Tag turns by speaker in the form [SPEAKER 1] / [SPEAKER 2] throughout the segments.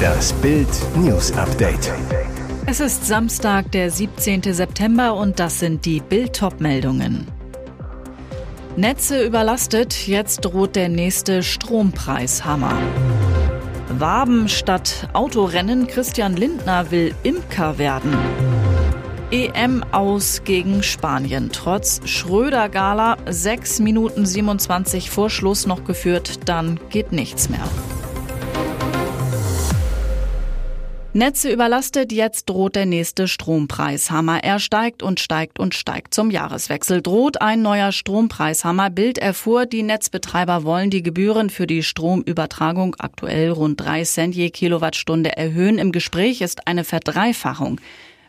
[SPEAKER 1] Das Bild News Update.
[SPEAKER 2] Es ist Samstag, der 17. September und das sind die Bild meldungen Netze überlastet, jetzt droht der nächste Strompreishammer. Waben statt Autorennen, Christian Lindner will Imker werden. EM aus gegen Spanien. Trotz Schröder-Gala 6 Minuten 27 vor Schluss noch geführt, dann geht nichts mehr. Netze überlastet, jetzt droht der nächste Strompreishammer. Er steigt und steigt und steigt. Zum Jahreswechsel droht ein neuer Strompreishammer. Bild erfuhr, die Netzbetreiber wollen die Gebühren für die Stromübertragung aktuell rund 3 Cent je Kilowattstunde erhöhen. Im Gespräch ist eine Verdreifachung.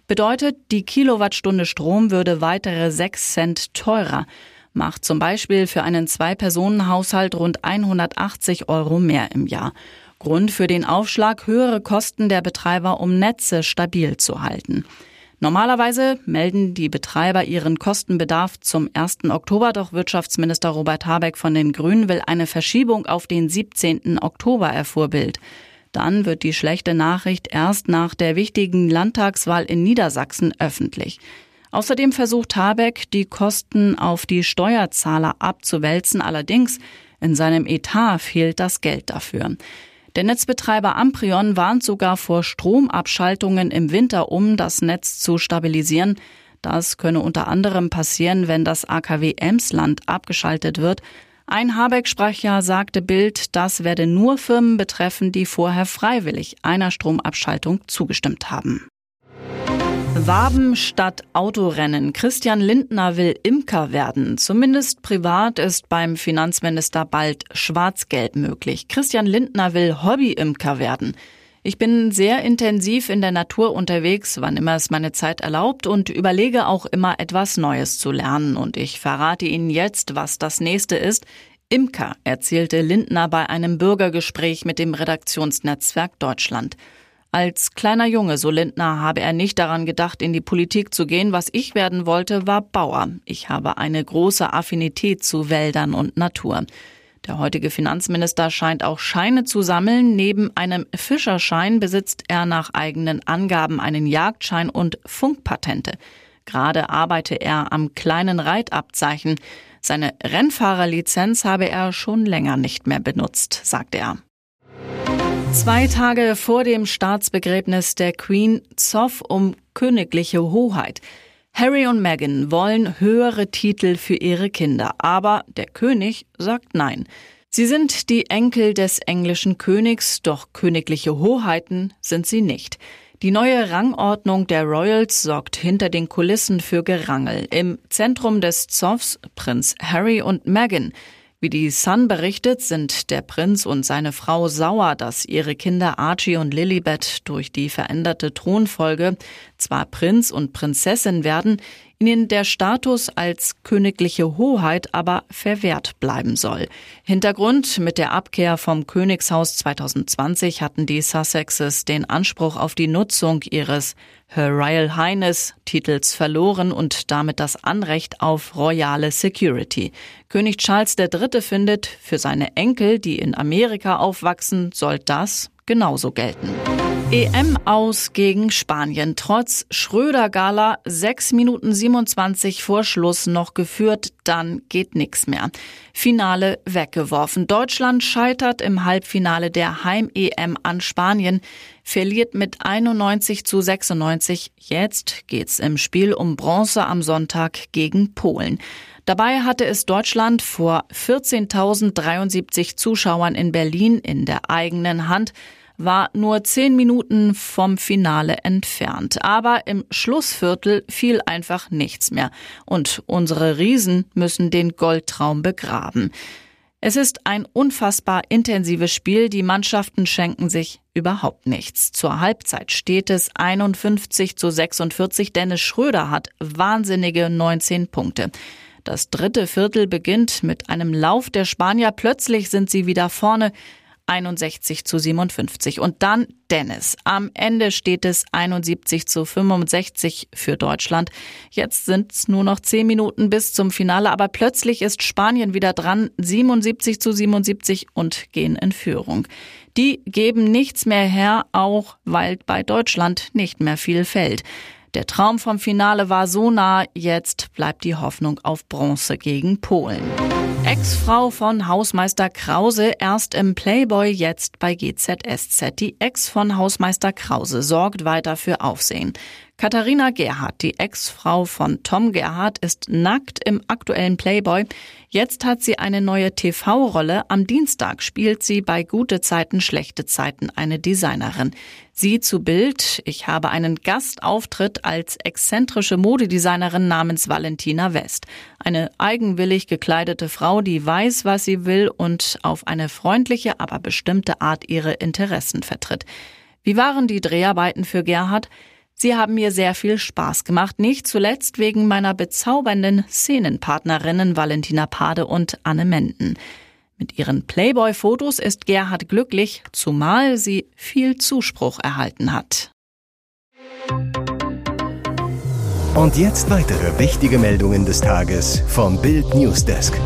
[SPEAKER 2] Bedeutet, die Kilowattstunde Strom würde weitere 6 Cent teurer. Macht zum Beispiel für einen Zwei-Personen-Haushalt rund 180 Euro mehr im Jahr. Grund für den Aufschlag höhere Kosten der Betreiber, um Netze stabil zu halten. Normalerweise melden die Betreiber ihren Kostenbedarf zum 1. Oktober, doch Wirtschaftsminister Robert Habeck von den Grünen will eine Verschiebung auf den 17. Oktober erfuhr Bild. Dann wird die schlechte Nachricht erst nach der wichtigen Landtagswahl in Niedersachsen öffentlich. Außerdem versucht Habeck, die Kosten auf die Steuerzahler abzuwälzen. Allerdings in seinem Etat fehlt das Geld dafür. Der Netzbetreiber Amprion warnt sogar vor Stromabschaltungen im Winter, um das Netz zu stabilisieren. Das könne unter anderem passieren, wenn das AKW Emsland abgeschaltet wird. Ein Habeck-Sprecher sagte Bild, das werde nur Firmen betreffen, die vorher freiwillig einer Stromabschaltung zugestimmt haben. Waben statt Autorennen. Christian Lindner will Imker werden. Zumindest privat ist beim Finanzminister bald Schwarz-Gelb möglich. Christian Lindner will Hobby-Imker werden. Ich bin sehr intensiv in der Natur unterwegs, wann immer es meine Zeit erlaubt und überlege auch immer etwas Neues zu lernen. Und ich verrate Ihnen jetzt, was das nächste ist. Imker, erzählte Lindner bei einem Bürgergespräch mit dem Redaktionsnetzwerk Deutschland. Als kleiner Junge, so Lindner, habe er nicht daran gedacht, in die Politik zu gehen. Was ich werden wollte, war Bauer. Ich habe eine große Affinität zu Wäldern und Natur. Der heutige Finanzminister scheint auch Scheine zu sammeln. Neben einem Fischerschein besitzt er nach eigenen Angaben einen Jagdschein und Funkpatente. Gerade arbeite er am kleinen Reitabzeichen. Seine Rennfahrerlizenz habe er schon länger nicht mehr benutzt, sagt er. Zwei Tage vor dem Staatsbegräbnis der Queen Zoff um königliche Hoheit. Harry und Meghan wollen höhere Titel für ihre Kinder, aber der König sagt nein. Sie sind die Enkel des englischen Königs, doch königliche Hoheiten sind sie nicht. Die neue Rangordnung der Royals sorgt hinter den Kulissen für Gerangel. Im Zentrum des Zoffs Prinz Harry und Meghan. Wie die Sun berichtet, sind der Prinz und seine Frau sauer, dass ihre Kinder Archie und Lilibet durch die veränderte Thronfolge zwar Prinz und Prinzessin werden, ihnen der Status als königliche Hoheit aber verwehrt bleiben soll. Hintergrund mit der Abkehr vom Königshaus 2020 hatten die Sussexes den Anspruch auf die Nutzung ihres Her Royal Highness Titels verloren und damit das Anrecht auf royale Security. König Charles III. findet, für seine Enkel, die in Amerika aufwachsen, soll das genauso gelten. EM aus gegen Spanien. Trotz Schröder-Gala 6 Minuten 27 vor Schluss noch geführt, dann geht nichts mehr. Finale weggeworfen. Deutschland scheitert im Halbfinale der Heim-EM an Spanien, verliert mit 91 zu 96. Jetzt geht's im Spiel um Bronze am Sonntag gegen Polen. Dabei hatte es Deutschland vor 14.073 Zuschauern in Berlin in der eigenen Hand war nur zehn Minuten vom Finale entfernt. Aber im Schlussviertel fiel einfach nichts mehr. Und unsere Riesen müssen den Goldtraum begraben. Es ist ein unfassbar intensives Spiel. Die Mannschaften schenken sich überhaupt nichts. Zur Halbzeit steht es 51 zu 46. Dennis Schröder hat wahnsinnige 19 Punkte. Das dritte Viertel beginnt mit einem Lauf der Spanier. Plötzlich sind sie wieder vorne. 61 zu 57. Und dann Dennis. Am Ende steht es 71 zu 65 für Deutschland. Jetzt sind es nur noch 10 Minuten bis zum Finale, aber plötzlich ist Spanien wieder dran, 77 zu 77 und gehen in Führung. Die geben nichts mehr her, auch weil bei Deutschland nicht mehr viel fällt. Der Traum vom Finale war so nah, jetzt bleibt die Hoffnung auf Bronze gegen Polen. Ex-Frau von Hausmeister Krause, erst im Playboy, jetzt bei GZSZ. Die Ex von Hausmeister Krause sorgt weiter für Aufsehen. Katharina Gerhardt, die Ex-Frau von Tom Gerhardt, ist nackt im aktuellen Playboy. Jetzt hat sie eine neue TV-Rolle. Am Dienstag spielt sie bei Gute Zeiten, Schlechte Zeiten eine Designerin. Sie zu Bild, ich habe einen Gastauftritt als exzentrische Modedesignerin namens Valentina West. Eine eigenwillig gekleidete Frau, die weiß, was sie will und auf eine freundliche, aber bestimmte Art ihre Interessen vertritt. Wie waren die Dreharbeiten für Gerhard? Sie haben mir sehr viel Spaß gemacht, nicht zuletzt wegen meiner bezaubernden Szenenpartnerinnen Valentina Pade und Anne Menden. Mit ihren Playboy-Fotos ist Gerhard glücklich, zumal sie viel Zuspruch erhalten hat.
[SPEAKER 1] Und jetzt weitere wichtige Meldungen des Tages vom Bild Newsdesk.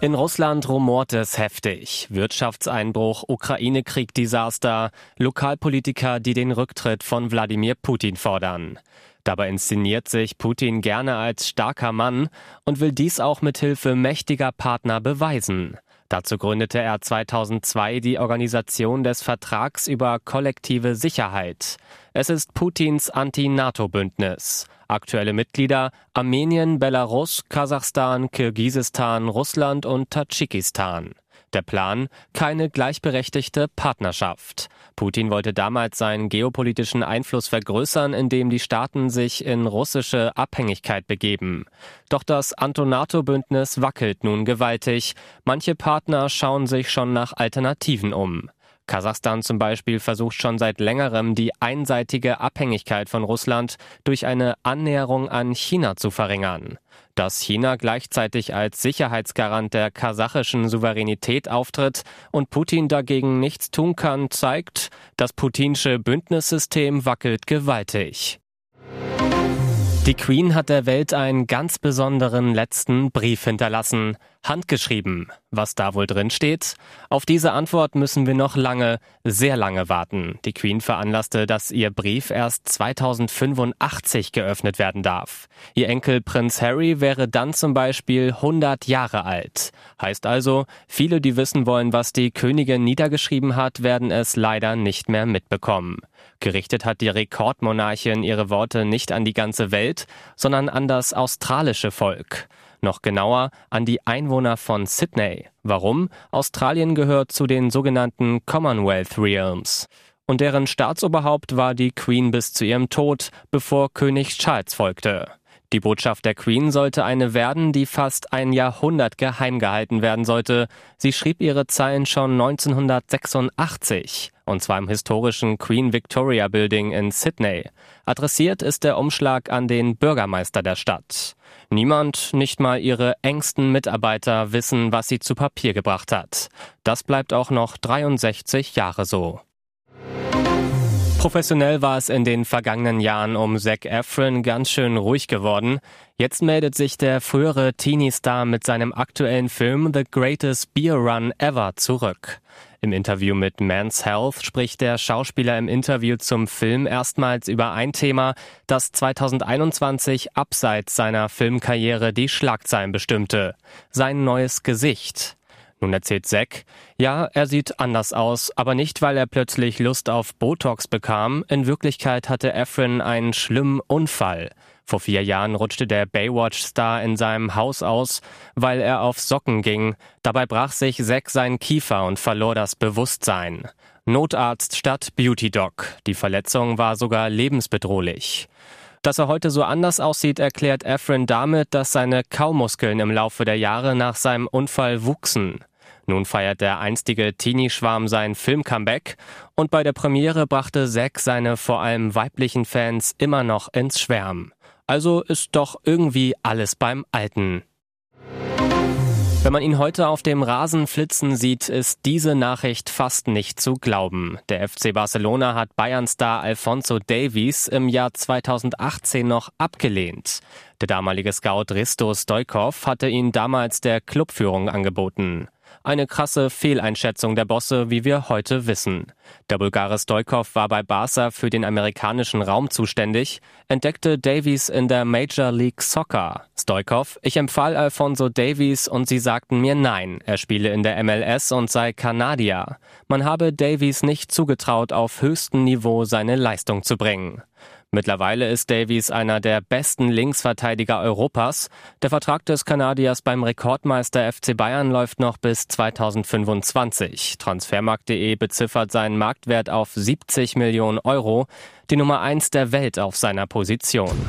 [SPEAKER 3] In Russland rumort es heftig. Wirtschaftseinbruch, Ukraine-Krieg-Desaster, Lokalpolitiker, die den Rücktritt von Wladimir Putin fordern. Dabei inszeniert sich Putin gerne als starker Mann und will dies auch mit Hilfe mächtiger Partner beweisen. Dazu gründete er 2002 die Organisation des Vertrags über kollektive Sicherheit. Es ist Putins Anti-NATO-Bündnis. Aktuelle Mitglieder Armenien, Belarus, Kasachstan, Kirgisistan, Russland und Tadschikistan. Der Plan? Keine gleichberechtigte Partnerschaft. Putin wollte damals seinen geopolitischen Einfluss vergrößern, indem die Staaten sich in russische Abhängigkeit begeben. Doch das Antonato-Bündnis wackelt nun gewaltig. Manche Partner schauen sich schon nach Alternativen um. Kasachstan zum Beispiel versucht schon seit längerem die einseitige Abhängigkeit von Russland durch eine Annäherung an China zu verringern. Dass China gleichzeitig als Sicherheitsgarant der kasachischen Souveränität auftritt und Putin dagegen nichts tun kann, zeigt, das putinsche Bündnissystem wackelt gewaltig. Die Queen hat der Welt einen ganz besonderen letzten Brief hinterlassen. Handgeschrieben. Was da wohl drin steht? Auf diese Antwort müssen wir noch lange, sehr lange warten. Die Queen veranlasste, dass ihr Brief erst 2085 geöffnet werden darf. Ihr Enkel Prinz Harry wäre dann zum Beispiel 100 Jahre alt. Heißt also, viele, die wissen wollen, was die Königin niedergeschrieben hat, werden es leider nicht mehr mitbekommen. Gerichtet hat die Rekordmonarchin ihre Worte nicht an die ganze Welt, sondern an das australische Volk. Noch genauer an die Einwohner von Sydney. Warum? Australien gehört zu den sogenannten Commonwealth Realms. Und deren Staatsoberhaupt war die Queen bis zu ihrem Tod, bevor König Charles folgte. Die Botschaft der Queen sollte eine werden, die fast ein Jahrhundert geheim gehalten werden sollte. Sie schrieb ihre Zeilen schon 1986, und zwar im historischen Queen Victoria Building in Sydney. Adressiert ist der Umschlag an den Bürgermeister der Stadt. Niemand, nicht mal ihre engsten Mitarbeiter, wissen, was sie zu Papier gebracht hat. Das bleibt auch noch 63 Jahre so. Professionell war es in den vergangenen Jahren um Zac Efron ganz schön ruhig geworden. Jetzt meldet sich der frühere Teenie-Star mit seinem aktuellen Film The Greatest Beer Run Ever zurück. Im Interview mit Men's Health spricht der Schauspieler im Interview zum Film erstmals über ein Thema, das 2021 abseits seiner Filmkarriere die Schlagzeilen bestimmte. Sein neues Gesicht. Nun erzählt Zack, ja, er sieht anders aus, aber nicht, weil er plötzlich Lust auf Botox bekam. In Wirklichkeit hatte Efren einen schlimmen Unfall. Vor vier Jahren rutschte der Baywatch-Star in seinem Haus aus, weil er auf Socken ging. Dabei brach sich Zack seinen Kiefer und verlor das Bewusstsein. Notarzt statt Beauty Doc. Die Verletzung war sogar lebensbedrohlich. Dass er heute so anders aussieht, erklärt Efren damit, dass seine Kaumuskeln im Laufe der Jahre nach seinem Unfall wuchsen. Nun feiert der einstige Teenie-Schwarm sein Film-Comeback und bei der Premiere brachte Zack seine vor allem weiblichen Fans immer noch ins Schwärmen. Also ist doch irgendwie alles beim Alten. Wenn man ihn heute auf dem Rasen flitzen sieht, ist diese Nachricht fast nicht zu glauben. Der FC Barcelona hat Bayern-Star Alfonso Davies im Jahr 2018 noch abgelehnt. Der damalige Scout Risto Stoikov hatte ihn damals der Clubführung angeboten. Eine krasse Fehleinschätzung der Bosse, wie wir heute wissen. Der Bulgare Stoikov war bei Barca für den amerikanischen Raum zuständig, entdeckte Davies in der Major League Soccer. Stoikov, ich empfahl Alfonso Davies und sie sagten mir nein, er spiele in der MLS und sei Kanadier. Man habe Davies nicht zugetraut, auf höchstem Niveau seine Leistung zu bringen. Mittlerweile ist Davies einer der besten Linksverteidiger Europas. Der Vertrag des Kanadiers beim Rekordmeister FC Bayern läuft noch bis 2025. Transfermarkt.de beziffert seinen Marktwert auf 70 Millionen Euro, die Nummer eins der Welt auf seiner Position.